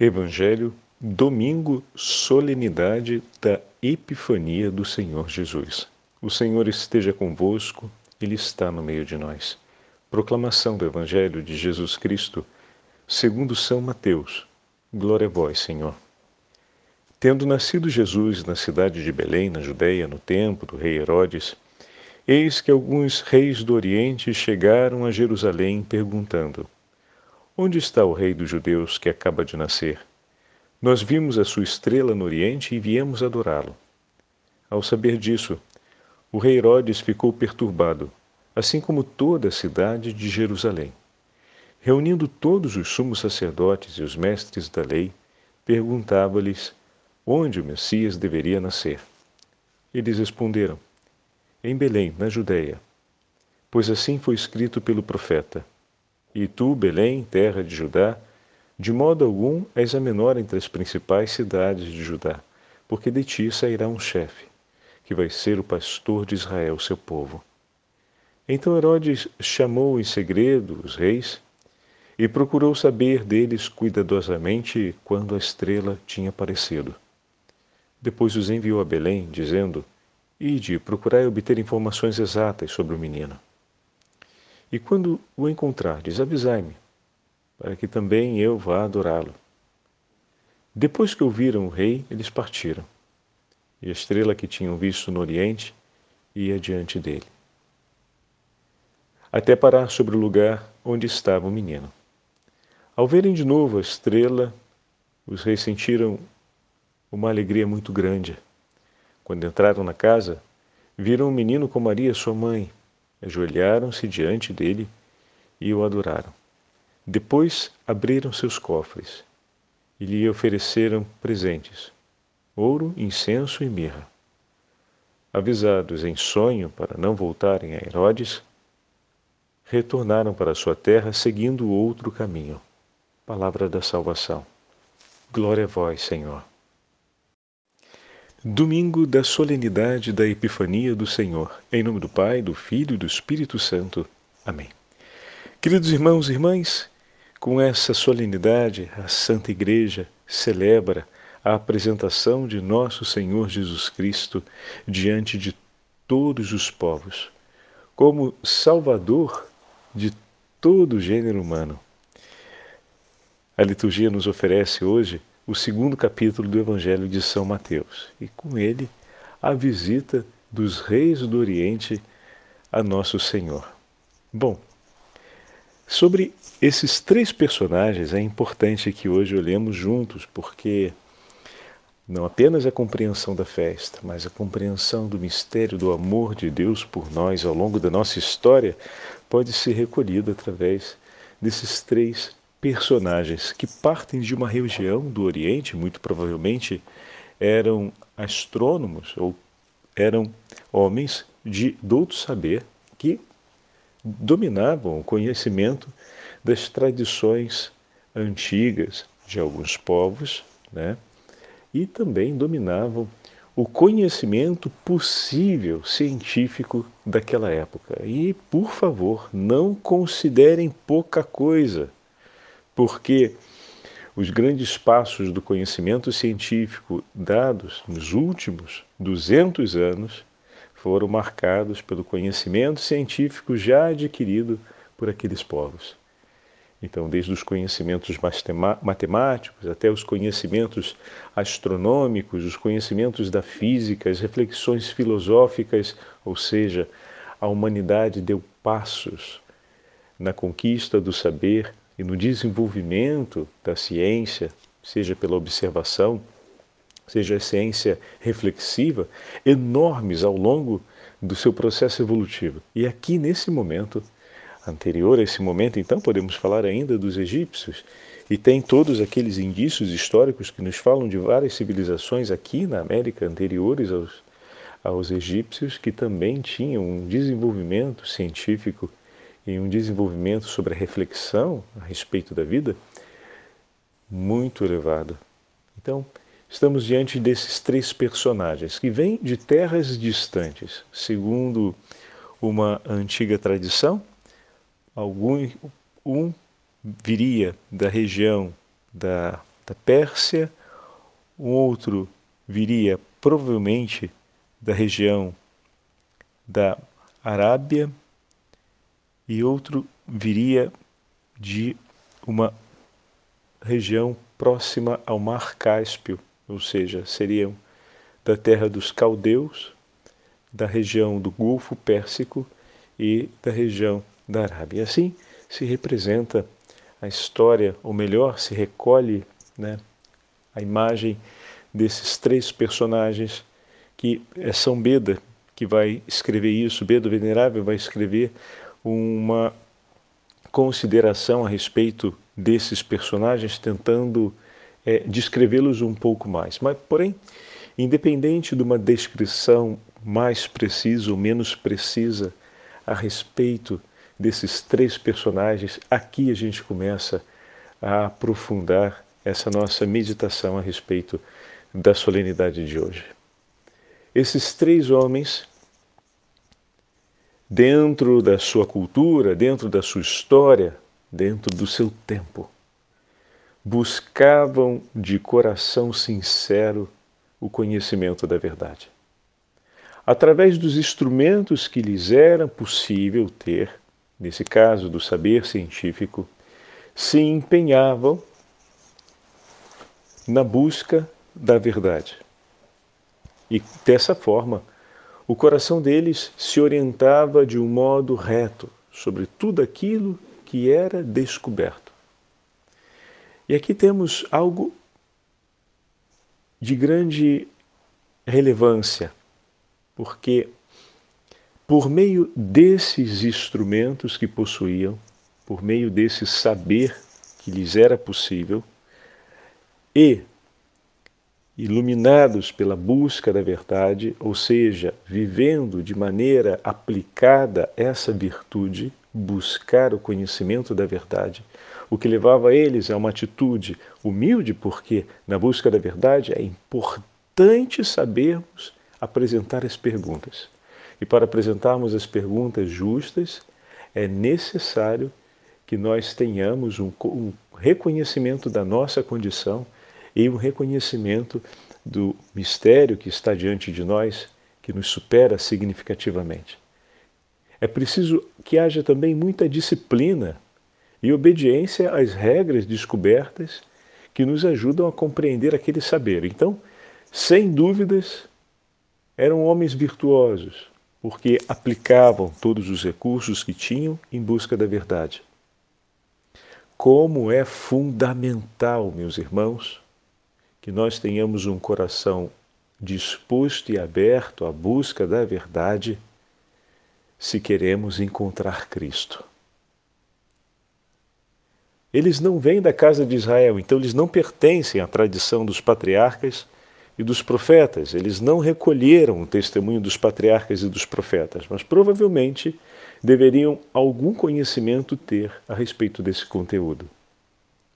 Evangelho, domingo, solenidade da Epifania do Senhor Jesus. O Senhor esteja convosco, Ele está no meio de nós. Proclamação do Evangelho de Jesus Cristo, segundo São Mateus. Glória a vós, Senhor. Tendo nascido Jesus na cidade de Belém, na Judéia, no tempo do rei Herodes, eis que alguns reis do Oriente chegaram a Jerusalém perguntando: Onde está o rei dos judeus que acaba de nascer? Nós vimos a sua estrela no Oriente e viemos adorá-lo. Ao saber disso, o rei Herodes ficou perturbado, assim como toda a cidade de Jerusalém. Reunindo todos os sumos sacerdotes e os mestres da lei, perguntava-lhes onde o Messias deveria nascer. Eles responderam: Em Belém, na Judéia, pois assim foi escrito pelo profeta. E tu, Belém, terra de Judá, de modo algum és a menor entre as principais cidades de Judá, porque de ti sairá um chefe, que vai ser o pastor de Israel, seu povo. Então Herodes chamou em segredo os reis e procurou saber deles cuidadosamente quando a estrela tinha aparecido. Depois os enviou a Belém, dizendo: Ide, procurai obter informações exatas sobre o menino. E quando o encontrardes, avisai-me, para que também eu vá adorá-lo. Depois que ouviram o rei, eles partiram. E a estrela que tinham visto no oriente ia diante dele, até parar sobre o lugar onde estava o menino. Ao verem de novo a estrela, os reis sentiram uma alegria muito grande. Quando entraram na casa, viram o menino com Maria, sua mãe, ajoelharam-se diante dele e o adoraram. Depois abriram seus cofres e lhe ofereceram presentes: ouro, incenso e mirra. Avisados em sonho para não voltarem a Herodes, retornaram para sua terra seguindo outro caminho. Palavra da salvação. Glória a vós, Senhor. Domingo da solenidade da Epifania do Senhor. Em nome do Pai, do Filho e do Espírito Santo. Amém. Queridos irmãos e irmãs, com essa solenidade, a Santa Igreja celebra a apresentação de nosso Senhor Jesus Cristo diante de todos os povos, como Salvador de todo o gênero humano. A liturgia nos oferece hoje o segundo capítulo do Evangelho de São Mateus e com ele a visita dos reis do Oriente a Nosso Senhor. Bom, sobre esses três personagens é importante que hoje olhemos juntos, porque não apenas a compreensão da festa, mas a compreensão do mistério do amor de Deus por nós ao longo da nossa história pode ser recolhida através desses três personagens que partem de uma região do Oriente, muito provavelmente eram astrônomos ou eram homens de douto saber que dominavam o conhecimento das tradições antigas de alguns povos, né? E também dominavam o conhecimento possível científico daquela época. E, por favor, não considerem pouca coisa porque os grandes passos do conhecimento científico dados nos últimos 200 anos foram marcados pelo conhecimento científico já adquirido por aqueles povos. Então, desde os conhecimentos matemáticos até os conhecimentos astronômicos, os conhecimentos da física, as reflexões filosóficas, ou seja, a humanidade deu passos na conquista do saber e no desenvolvimento da ciência, seja pela observação, seja a ciência reflexiva, enormes ao longo do seu processo evolutivo. E aqui, nesse momento, anterior a esse momento, então, podemos falar ainda dos egípcios, e tem todos aqueles indícios históricos que nos falam de várias civilizações aqui na América anteriores aos, aos egípcios que também tinham um desenvolvimento científico em um desenvolvimento sobre a reflexão a respeito da vida muito elevado. Então, estamos diante desses três personagens que vêm de terras distantes. Segundo uma antiga tradição, algum um viria da região da, da Pérsia, um outro viria provavelmente da região da Arábia e outro viria de uma região próxima ao Mar Cáspio, ou seja, seriam da terra dos caldeus, da região do Golfo Pérsico e da região da Arábia. Assim se representa a história, ou melhor, se recolhe né, a imagem desses três personagens que é São Beda que vai escrever isso, Beda Venerável vai escrever uma consideração a respeito desses personagens, tentando é, descrevê-los um pouco mais. Mas, porém, independente de uma descrição mais precisa ou menos precisa a respeito desses três personagens, aqui a gente começa a aprofundar essa nossa meditação a respeito da solenidade de hoje. Esses três homens, dentro da sua cultura, dentro da sua história, dentro do seu tempo, buscavam de coração sincero o conhecimento da verdade. Através dos instrumentos que lhes era possível ter, nesse caso do saber científico, se empenhavam na busca da verdade. E dessa forma, o coração deles se orientava de um modo reto sobre tudo aquilo que era descoberto. E aqui temos algo de grande relevância, porque por meio desses instrumentos que possuíam, por meio desse saber que lhes era possível, e iluminados pela busca da verdade, ou seja, vivendo de maneira aplicada essa virtude, buscar o conhecimento da verdade, o que levava eles a uma atitude humilde, porque na busca da verdade é importante sabermos apresentar as perguntas. E para apresentarmos as perguntas justas, é necessário que nós tenhamos um, um reconhecimento da nossa condição e um reconhecimento do mistério que está diante de nós, que nos supera significativamente. É preciso que haja também muita disciplina e obediência às regras descobertas que nos ajudam a compreender aquele saber. Então, sem dúvidas, eram homens virtuosos, porque aplicavam todos os recursos que tinham em busca da verdade. Como é fundamental, meus irmãos, que nós tenhamos um coração disposto e aberto à busca da verdade se queremos encontrar Cristo. Eles não vêm da casa de Israel, então eles não pertencem à tradição dos patriarcas e dos profetas. Eles não recolheram o testemunho dos patriarcas e dos profetas, mas provavelmente deveriam algum conhecimento ter a respeito desse conteúdo.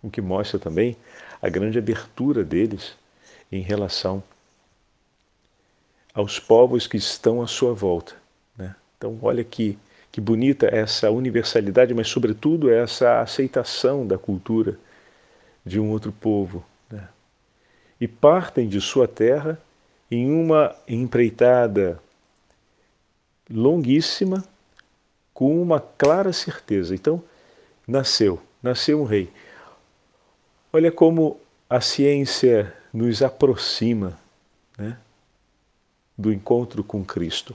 O que mostra também a grande abertura deles em relação aos povos que estão à sua volta. Né? Então, olha que, que bonita essa universalidade, mas, sobretudo, essa aceitação da cultura de um outro povo. Né? E partem de sua terra em uma empreitada longuíssima, com uma clara certeza. Então, nasceu, nasceu um rei. Olha como a ciência nos aproxima né, do encontro com Cristo.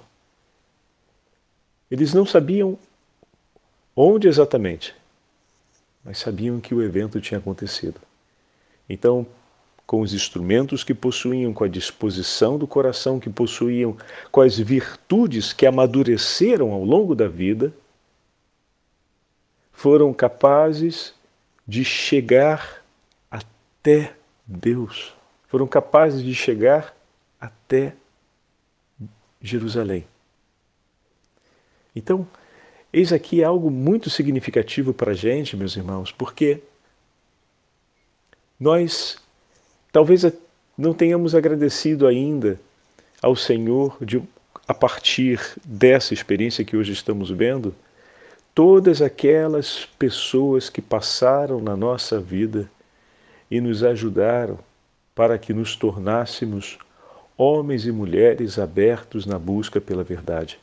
Eles não sabiam onde exatamente, mas sabiam que o evento tinha acontecido. Então, com os instrumentos que possuíam, com a disposição do coração que possuíam, com as virtudes que amadureceram ao longo da vida, foram capazes de chegar até Deus, foram capazes de chegar até Jerusalém. Então, eis aqui algo muito significativo para a gente, meus irmãos, porque nós talvez não tenhamos agradecido ainda ao Senhor de, a partir dessa experiência que hoje estamos vendo, todas aquelas pessoas que passaram na nossa vida e nos ajudaram para que nos tornássemos homens e mulheres abertos na busca pela verdade.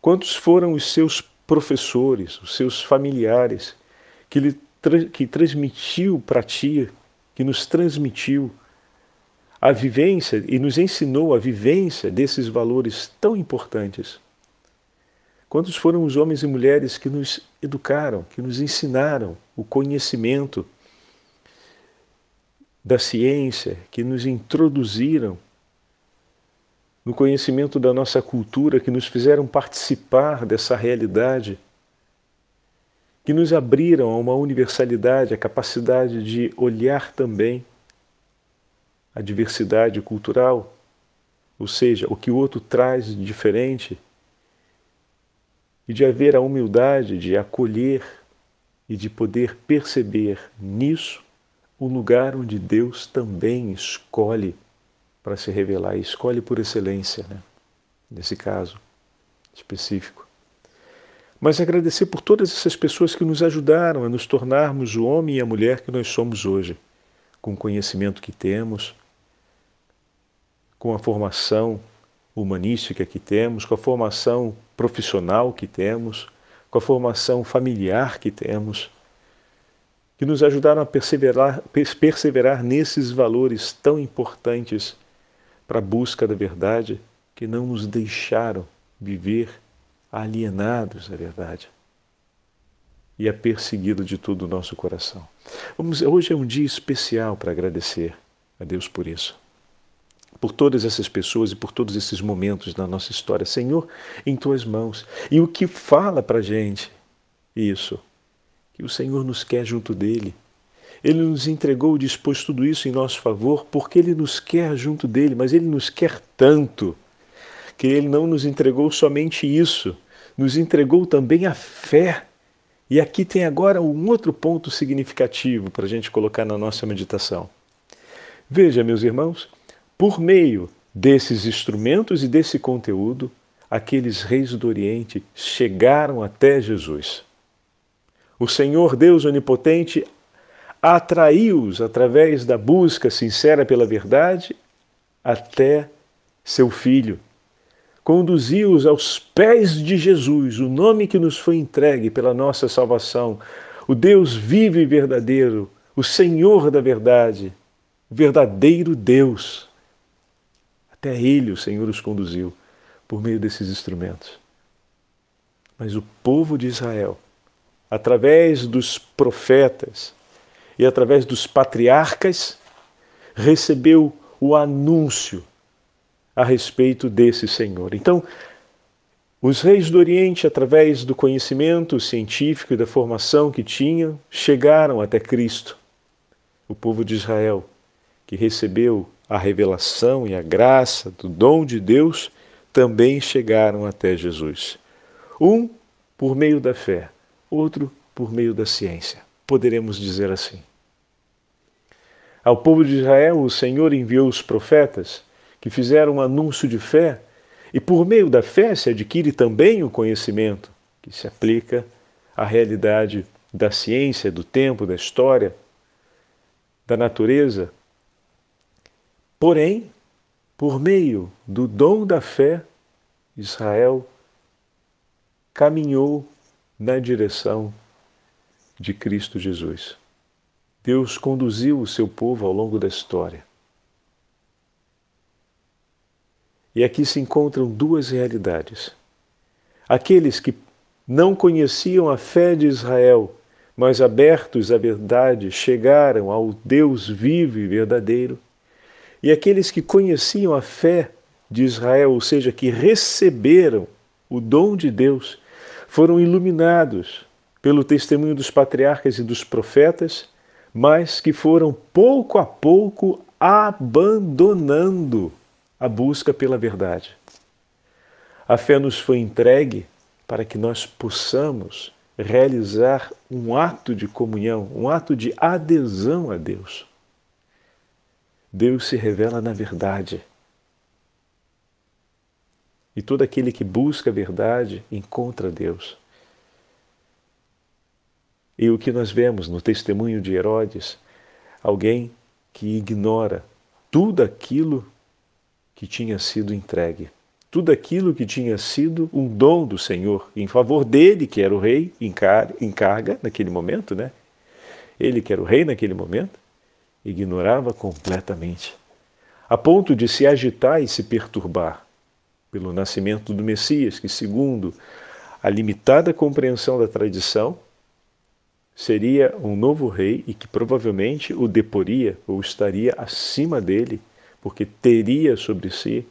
Quantos foram os seus professores, os seus familiares, que, lhe, que transmitiu para ti, que nos transmitiu a vivência e nos ensinou a vivência desses valores tão importantes? Quantos foram os homens e mulheres que nos educaram, que nos ensinaram o conhecimento da ciência, que nos introduziram no conhecimento da nossa cultura, que nos fizeram participar dessa realidade, que nos abriram a uma universalidade, a capacidade de olhar também a diversidade cultural, ou seja, o que o outro traz de diferente, e de haver a humildade de acolher e de poder perceber nisso o lugar onde Deus também escolhe para se revelar, e escolhe por excelência, né? nesse caso específico. Mas agradecer por todas essas pessoas que nos ajudaram a nos tornarmos o homem e a mulher que nós somos hoje, com o conhecimento que temos, com a formação humanística que temos, com a formação profissional que temos, com a formação familiar que temos que nos ajudaram a perseverar, perseverar nesses valores tão importantes para a busca da verdade, que não nos deixaram viver alienados da verdade e a perseguido de todo o nosso coração. Vamos, hoje é um dia especial para agradecer a Deus por isso. Por todas essas pessoas e por todos esses momentos da nossa história. Senhor, em tuas mãos. E o que fala para a gente isso? Que o Senhor nos quer junto dele. Ele nos entregou, dispôs tudo isso em nosso favor, porque ele nos quer junto dele, mas ele nos quer tanto que ele não nos entregou somente isso, nos entregou também a fé. E aqui tem agora um outro ponto significativo para a gente colocar na nossa meditação. Veja, meus irmãos, por meio desses instrumentos e desse conteúdo, aqueles reis do Oriente chegaram até Jesus. O Senhor Deus Onipotente atraiu-os através da busca sincera pela verdade até seu Filho. Conduziu-os aos pés de Jesus, o nome que nos foi entregue pela nossa salvação, o Deus vivo e verdadeiro, o Senhor da verdade, o verdadeiro Deus. Até Ele o Senhor os conduziu por meio desses instrumentos. Mas o povo de Israel através dos profetas e através dos patriarcas, recebeu o anúncio a respeito desse Senhor. Então, os reis do Oriente, através do conhecimento científico e da formação que tinham, chegaram até Cristo. O povo de Israel, que recebeu a revelação e a graça do dom de Deus, também chegaram até Jesus. Um por meio da fé, outro por meio da ciência. Poderemos dizer assim. Ao povo de Israel, o Senhor enviou os profetas que fizeram um anúncio de fé, e por meio da fé se adquire também o conhecimento que se aplica à realidade da ciência, do tempo, da história, da natureza. Porém, por meio do dom da fé, Israel caminhou na direção de Cristo Jesus. Deus conduziu o seu povo ao longo da história. E aqui se encontram duas realidades. Aqueles que não conheciam a fé de Israel, mas abertos à verdade, chegaram ao Deus vivo e verdadeiro. E aqueles que conheciam a fé de Israel, ou seja, que receberam o dom de Deus, foram iluminados pelo testemunho dos patriarcas e dos profetas, mas que foram pouco a pouco abandonando a busca pela verdade. A fé nos foi entregue para que nós possamos realizar um ato de comunhão, um ato de adesão a Deus. Deus se revela na verdade. E todo aquele que busca a verdade encontra Deus. E o que nós vemos no testemunho de Herodes, alguém que ignora tudo aquilo que tinha sido entregue, tudo aquilo que tinha sido um dom do Senhor em favor dele, que era o rei em carga naquele momento, né? Ele que era o rei naquele momento, ignorava completamente, a ponto de se agitar e se perturbar pelo nascimento do Messias, que, segundo a limitada compreensão da tradição, seria um novo rei e que provavelmente o deporia ou estaria acima dele porque teria sobre si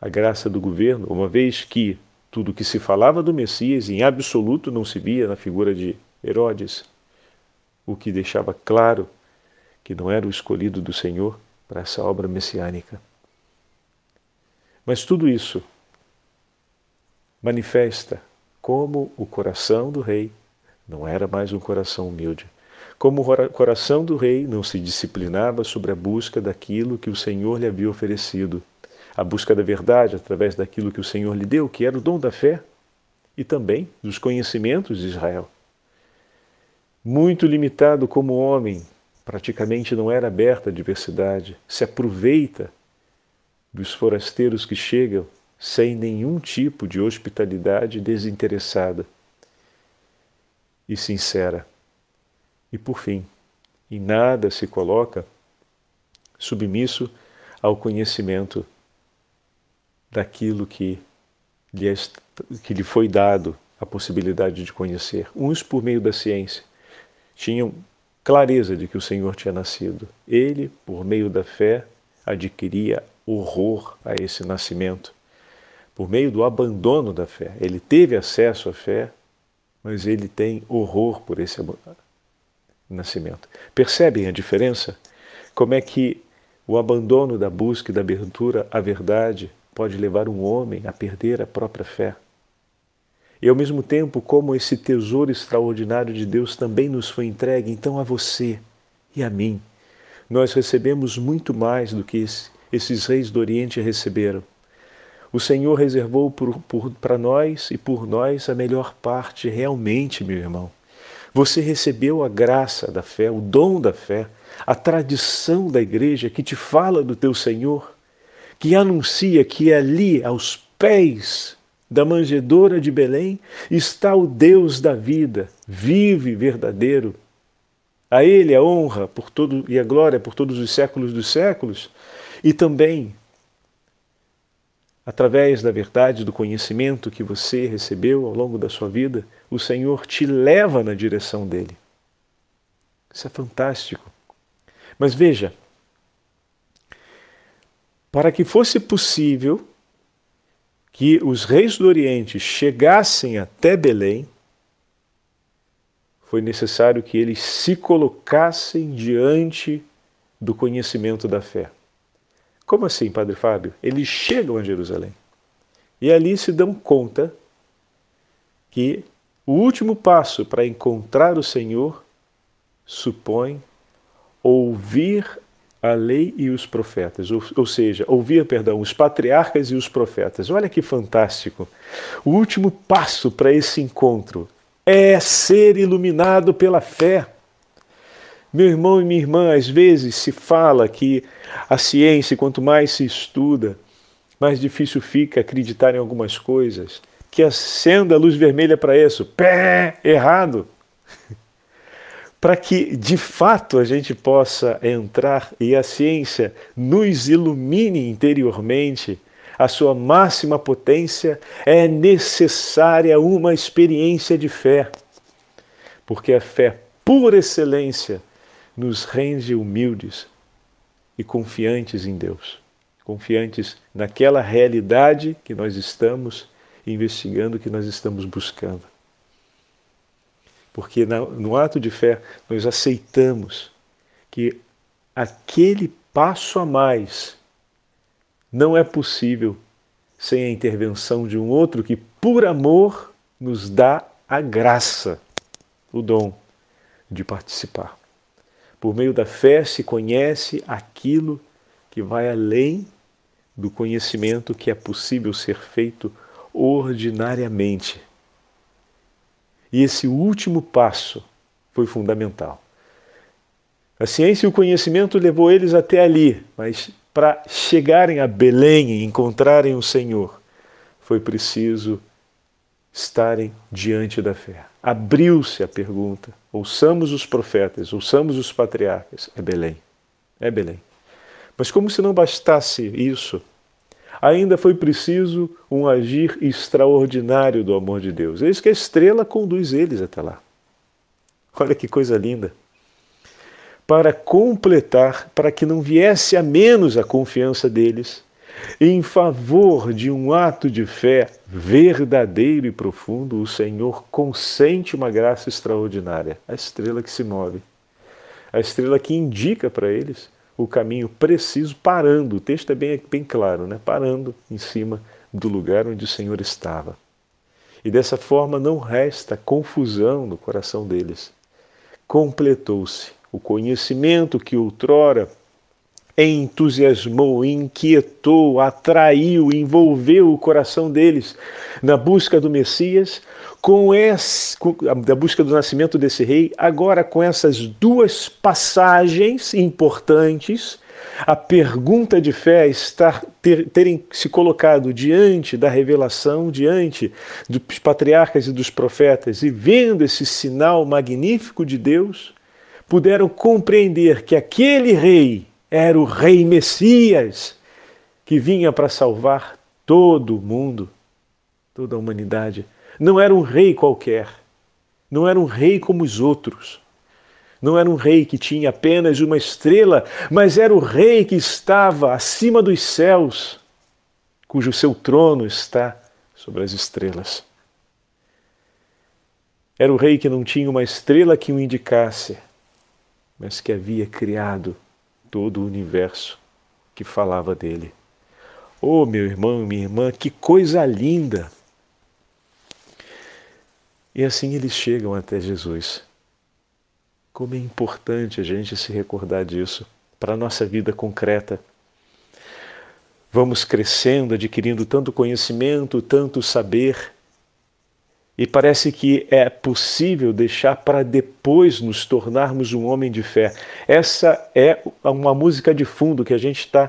a graça do governo, uma vez que tudo que se falava do Messias em absoluto não se via na figura de Herodes, o que deixava claro que não era o escolhido do Senhor para essa obra messiânica. Mas tudo isso manifesta como o coração do rei não era mais um coração humilde, como o coração do rei não se disciplinava sobre a busca daquilo que o Senhor lhe havia oferecido, a busca da verdade através daquilo que o Senhor lhe deu, que era o dom da fé e também dos conhecimentos de Israel. Muito limitado como homem, praticamente não era aberta à diversidade, se aproveita dos forasteiros que chegam sem nenhum tipo de hospitalidade desinteressada e sincera. E por fim, em nada se coloca submisso ao conhecimento daquilo que lhe, é, que lhe foi dado a possibilidade de conhecer. Uns por meio da ciência tinham clareza de que o Senhor tinha nascido. Ele, por meio da fé, adquiria horror a esse nascimento. Por meio do abandono da fé. Ele teve acesso à fé, mas ele tem horror por esse nascimento. Percebem a diferença? Como é que o abandono da busca e da abertura à verdade pode levar um homem a perder a própria fé? E ao mesmo tempo, como esse tesouro extraordinário de Deus também nos foi entregue, então a você e a mim, nós recebemos muito mais do que esses reis do Oriente receberam. O Senhor reservou para nós e por nós a melhor parte, realmente, meu irmão. Você recebeu a graça da fé, o dom da fé, a tradição da igreja que te fala do teu Senhor, que anuncia que ali, aos pés da manjedoura de Belém, está o Deus da vida, vivo e verdadeiro. A Ele a honra por todo, e a glória por todos os séculos dos séculos, e também através da verdade, do conhecimento que você recebeu ao longo da sua vida, o Senhor te leva na direção dele. Isso é fantástico. Mas veja, para que fosse possível que os reis do Oriente chegassem até Belém, foi necessário que eles se colocassem diante do conhecimento da fé. Como assim, Padre Fábio? Eles chegam a Jerusalém e ali se dão conta que o último passo para encontrar o Senhor supõe ouvir a lei e os profetas, ou, ou, seja, ouvir, perdão, os patriarcas e os profetas. Olha que fantástico. O último passo para esse encontro é ser iluminado pela fé. Meu irmão e minha irmã, às vezes se fala que a ciência, quanto mais se estuda, mais difícil fica acreditar em algumas coisas. Que acenda a luz vermelha para isso. Pé! Errado! para que de fato a gente possa entrar e a ciência nos ilumine interiormente, a sua máxima potência, é necessária uma experiência de fé. Porque a fé, por excelência, nos rende humildes e confiantes em Deus, confiantes naquela realidade que nós estamos investigando, que nós estamos buscando. Porque no ato de fé nós aceitamos que aquele passo a mais não é possível sem a intervenção de um outro que, por amor, nos dá a graça, o dom de participar. Por meio da fé se conhece aquilo que vai além do conhecimento que é possível ser feito ordinariamente. E esse último passo foi fundamental. A ciência e o conhecimento levou eles até ali, mas para chegarem a Belém e encontrarem o Senhor, foi preciso estarem diante da fé. Abriu-se a pergunta: ouçamos os profetas, ouçamos os patriarcas. É Belém. É Belém. Mas como se não bastasse isso, ainda foi preciso um agir extraordinário do amor de Deus. Eis que a estrela conduz eles até lá. Olha que coisa linda. Para completar, para que não viesse a menos a confiança deles, em favor de um ato de fé verdadeiro e profundo, o Senhor consente uma graça extraordinária, a estrela que se move, a estrela que indica para eles o caminho preciso, parando. O texto é bem, bem claro, né? parando em cima do lugar onde o Senhor estava. E dessa forma não resta confusão no coração deles. Completou-se o conhecimento que outrora entusiasmou, inquietou, atraiu, envolveu o coração deles na busca do Messias, com da busca do nascimento desse rei, agora com essas duas passagens importantes, a pergunta de fé estar ter, terem se colocado diante da revelação, diante dos patriarcas e dos profetas e vendo esse sinal magnífico de Deus, puderam compreender que aquele rei era o Rei Messias que vinha para salvar todo o mundo, toda a humanidade. Não era um rei qualquer, não era um rei como os outros. Não era um rei que tinha apenas uma estrela, mas era o rei que estava acima dos céus, cujo seu trono está sobre as estrelas. Era o rei que não tinha uma estrela que o indicasse, mas que havia criado todo o universo que falava dele. Oh, meu irmão minha irmã, que coisa linda! E assim eles chegam até Jesus. Como é importante a gente se recordar disso para a nossa vida concreta. Vamos crescendo, adquirindo tanto conhecimento, tanto saber, e parece que é possível deixar para depois nos tornarmos um homem de fé. Essa é uma música de fundo que a gente está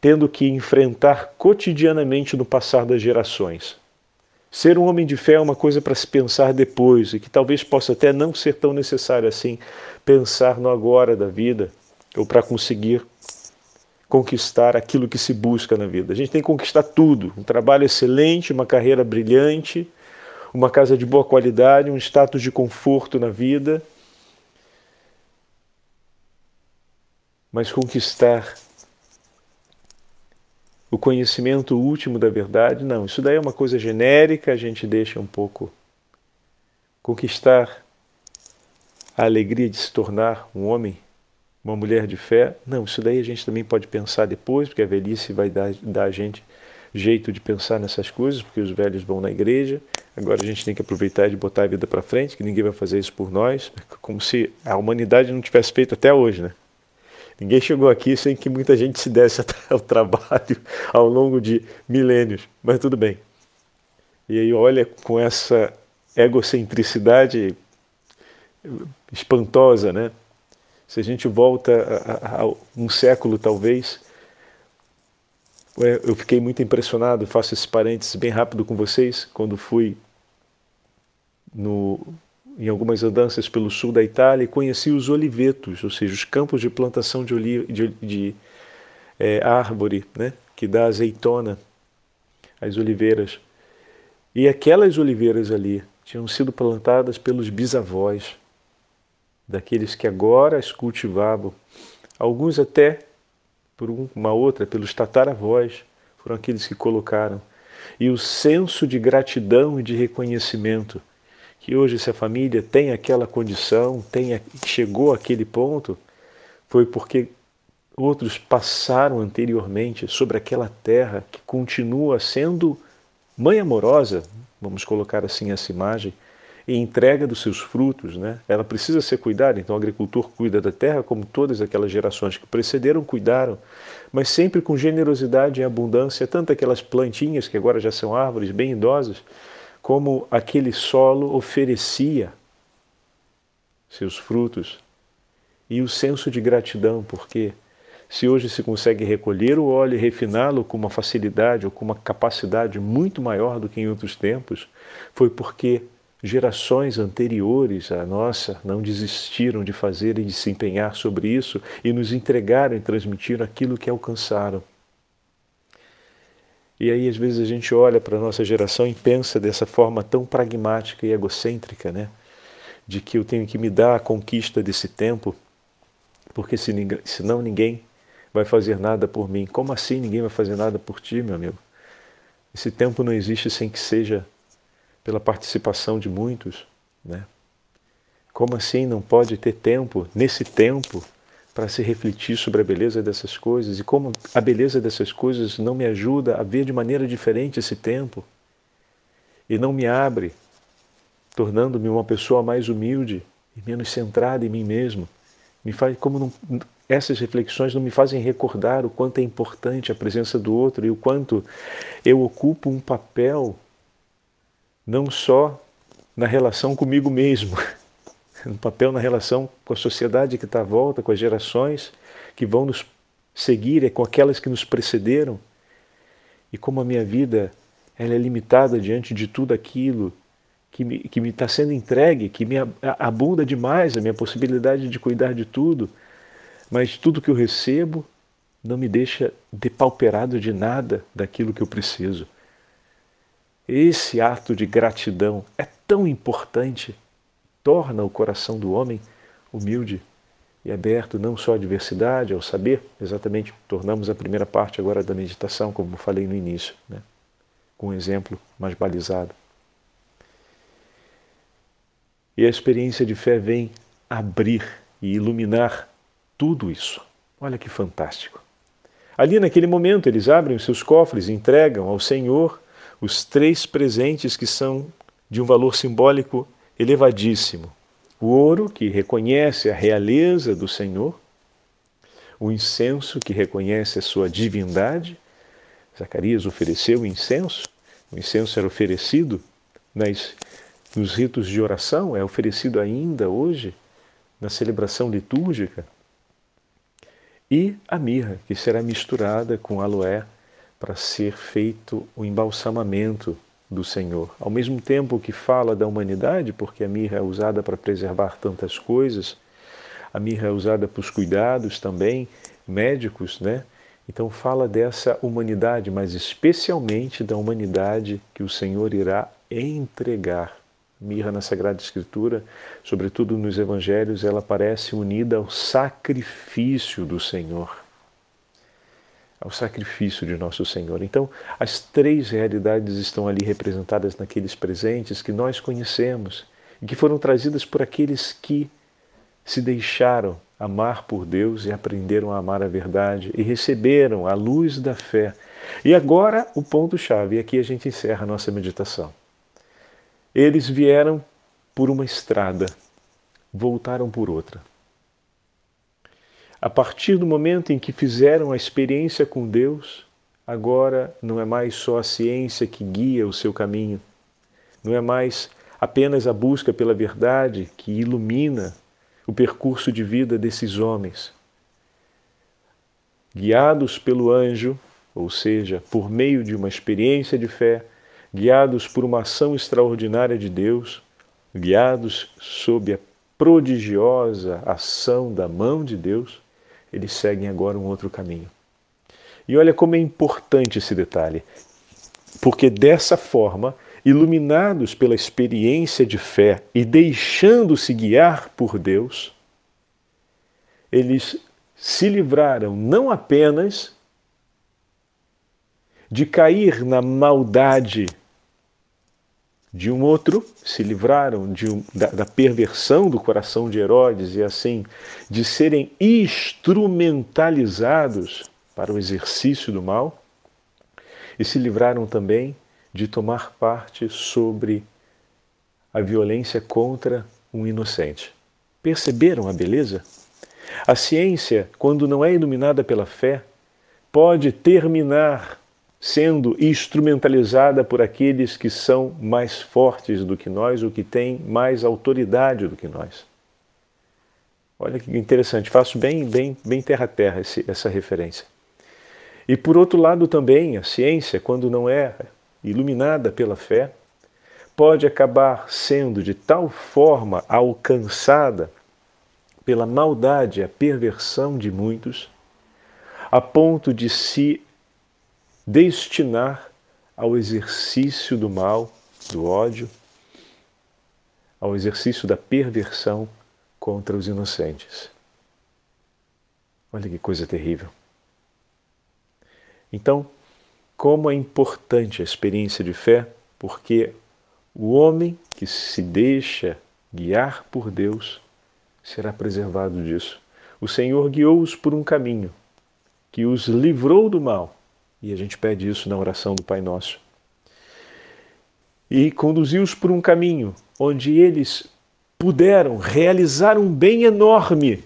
tendo que enfrentar cotidianamente no passar das gerações. Ser um homem de fé é uma coisa para se pensar depois e que talvez possa até não ser tão necessário assim pensar no agora da vida ou para conseguir conquistar aquilo que se busca na vida. A gente tem que conquistar tudo: um trabalho excelente, uma carreira brilhante, uma casa de boa qualidade, um status de conforto na vida, mas conquistar o conhecimento último da verdade, não, isso daí é uma coisa genérica, a gente deixa um pouco conquistar a alegria de se tornar um homem, uma mulher de fé, não, isso daí a gente também pode pensar depois, porque a velhice vai dar, dar a gente jeito de pensar nessas coisas, porque os velhos vão na igreja. Agora a gente tem que aproveitar de botar a vida para frente, que ninguém vai fazer isso por nós, como se a humanidade não tivesse feito até hoje, né? Ninguém chegou aqui sem que muita gente se desse ao trabalho ao longo de milênios, mas tudo bem. E aí olha com essa egocentricidade espantosa, né? Se a gente volta a, a um século talvez, eu fiquei muito impressionado, faço esse parênteses bem rápido com vocês, quando fui no, em algumas andanças pelo sul da Itália e conheci os olivetos, ou seja, os campos de plantação de, oli, de, de é, árvore, né, que dá azeitona, as oliveiras. E aquelas oliveiras ali tinham sido plantadas pelos bisavós, daqueles que agora as cultivavam, alguns até por uma outra, pelos tataravós, foram aqueles que colocaram. E o senso de gratidão e de reconhecimento que hoje essa família tem aquela condição, tem, chegou àquele ponto, foi porque outros passaram anteriormente sobre aquela terra que continua sendo mãe amorosa, vamos colocar assim essa imagem, e entrega dos seus frutos, né? Ela precisa ser cuidada, então o agricultor cuida da terra como todas aquelas gerações que precederam cuidaram, mas sempre com generosidade e abundância, tanto aquelas plantinhas que agora já são árvores bem idosas, como aquele solo oferecia seus frutos e o senso de gratidão, porque se hoje se consegue recolher o óleo e refiná-lo com uma facilidade ou com uma capacidade muito maior do que em outros tempos, foi porque gerações anteriores à nossa não desistiram de fazer e de se empenhar sobre isso e nos entregaram e transmitiram aquilo que alcançaram. E aí, às vezes, a gente olha para a nossa geração e pensa dessa forma tão pragmática e egocêntrica, né? De que eu tenho que me dar a conquista desse tempo, porque senão ninguém vai fazer nada por mim. Como assim ninguém vai fazer nada por ti, meu amigo? Esse tempo não existe sem que seja pela participação de muitos, né? Como assim não pode ter tempo, nesse tempo, para se refletir sobre a beleza dessas coisas e como a beleza dessas coisas não me ajuda a ver de maneira diferente esse tempo e não me abre, tornando-me uma pessoa mais humilde e menos centrada em mim mesmo. Me faz como não, essas reflexões não me fazem recordar o quanto é importante a presença do outro e o quanto eu ocupo um papel não só na relação comigo mesmo, um papel na relação com a sociedade que está à volta, com as gerações que vão nos seguir, é com aquelas que nos precederam. E como a minha vida ela é limitada diante de tudo aquilo que me está que me sendo entregue, que me abunda demais a minha possibilidade de cuidar de tudo, mas tudo que eu recebo não me deixa depauperado de nada daquilo que eu preciso. Esse ato de gratidão é tão importante torna o coração do homem humilde e aberto não só à diversidade, ao saber, exatamente tornamos a primeira parte agora da meditação, como falei no início, né? com um exemplo mais balizado. E a experiência de fé vem abrir e iluminar tudo isso. Olha que fantástico. Ali naquele momento eles abrem os seus cofres e entregam ao Senhor os três presentes que são de um valor simbólico elevadíssimo. O ouro, que reconhece a realeza do Senhor, o incenso, que reconhece a sua divindade. Zacarias ofereceu o incenso, o incenso era oferecido nas, nos ritos de oração, é oferecido ainda hoje na celebração litúrgica. E a mirra, que será misturada com aloé para ser feito o embalsamamento do Senhor. Ao mesmo tempo que fala da humanidade, porque a mirra é usada para preservar tantas coisas, a mirra é usada para os cuidados também médicos, né? Então fala dessa humanidade, mas especialmente da humanidade que o Senhor irá entregar. Mirra na Sagrada Escritura, sobretudo nos Evangelhos, ela parece unida ao sacrifício do Senhor ao sacrifício de nosso Senhor. Então, as três realidades estão ali representadas naqueles presentes que nós conhecemos e que foram trazidas por aqueles que se deixaram amar por Deus e aprenderam a amar a verdade e receberam a luz da fé. E agora o ponto-chave, e aqui a gente encerra a nossa meditação. Eles vieram por uma estrada, voltaram por outra. A partir do momento em que fizeram a experiência com Deus, agora não é mais só a ciência que guia o seu caminho, não é mais apenas a busca pela verdade que ilumina o percurso de vida desses homens. Guiados pelo anjo, ou seja, por meio de uma experiência de fé, guiados por uma ação extraordinária de Deus, guiados sob a prodigiosa ação da mão de Deus, eles seguem agora um outro caminho. E olha como é importante esse detalhe, porque dessa forma, iluminados pela experiência de fé e deixando-se guiar por Deus, eles se livraram não apenas de cair na maldade de um outro, se livraram de da, da, perversão do coração de Herodes e assim de serem instrumentalizados para o exercício do mal, e se livraram também de tomar parte sobre a violência contra um inocente. Perceberam a beleza? A ciência, quando não é iluminada pela fé, pode terminar sendo instrumentalizada por aqueles que são mais fortes do que nós ou que têm mais autoridade do que nós. Olha que interessante, faço bem, bem, bem terra a terra esse, essa referência. E por outro lado também, a ciência, quando não é iluminada pela fé, pode acabar sendo de tal forma alcançada pela maldade, a perversão de muitos, a ponto de se destinar ao exercício do mal, do ódio, ao exercício da perversão contra os inocentes. Olha que coisa terrível. Então, como é importante a experiência de fé, porque o homem que se deixa guiar por Deus será preservado disso. O Senhor guiou-os por um caminho que os livrou do mal, e a gente pede isso na oração do Pai Nosso. E conduziu-os por um caminho onde eles puderam realizar um bem enorme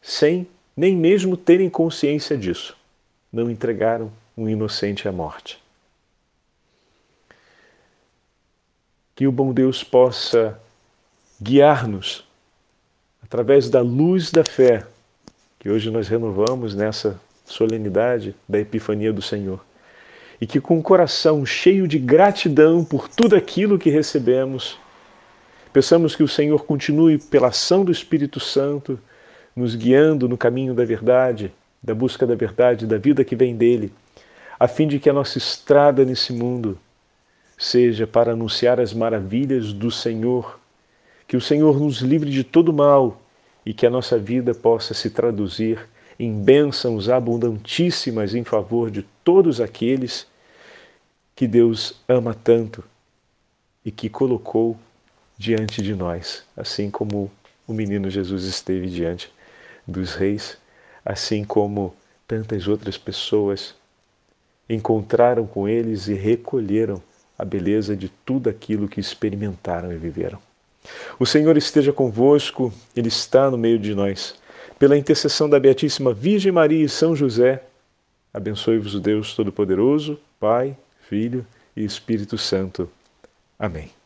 sem nem mesmo terem consciência disso. Não entregaram um inocente à morte. Que o bom Deus possa guiar-nos através da luz da fé que hoje nós renovamos nessa solenidade da Epifania do Senhor. E que com o coração cheio de gratidão por tudo aquilo que recebemos, Peçamos que o Senhor continue, pela ação do Espírito Santo, nos guiando no caminho da verdade, da busca da verdade, da vida que vem dele, a fim de que a nossa estrada nesse mundo seja para anunciar as maravilhas do Senhor, que o Senhor nos livre de todo mal e que a nossa vida possa se traduzir em bênçãos abundantíssimas em favor de todos aqueles que Deus ama tanto e que colocou diante de nós, assim como o menino Jesus esteve diante dos reis, assim como tantas outras pessoas encontraram com eles e recolheram a beleza de tudo aquilo que experimentaram e viveram. O Senhor esteja convosco, Ele está no meio de nós. Pela intercessão da Beatíssima Virgem Maria e São José, abençoe-vos o Deus Todo-Poderoso, Pai, Filho e Espírito Santo. Amém.